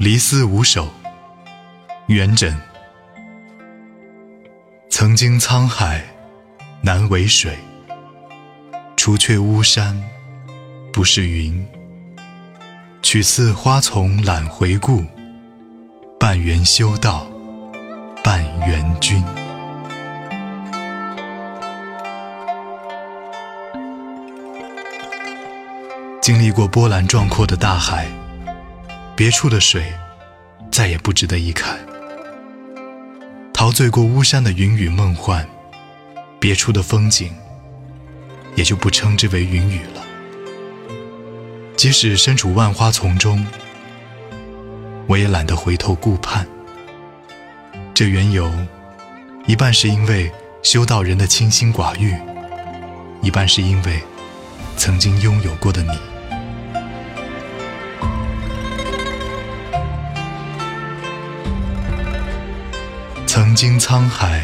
离思五首，元稹。曾经沧海难为水，除却巫山不是云。取次花丛懒回顾，半缘修道半缘君。经历过波澜壮阔的大海，别处的水再也不值得一看；陶醉过巫山的云雨梦幻，别处的风景也就不称之为云雨了。即使身处万花丛中，我也懒得回头顾盼。这缘由，一半是因为修道人的清心寡欲，一半是因为曾经拥有过的你。曾经沧海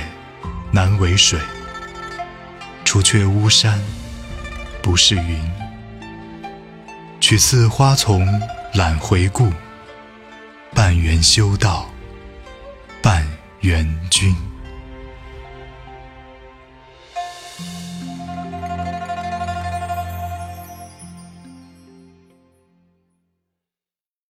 难为水，除却巫山不是云。取次花丛懒回顾，半缘修道半缘君。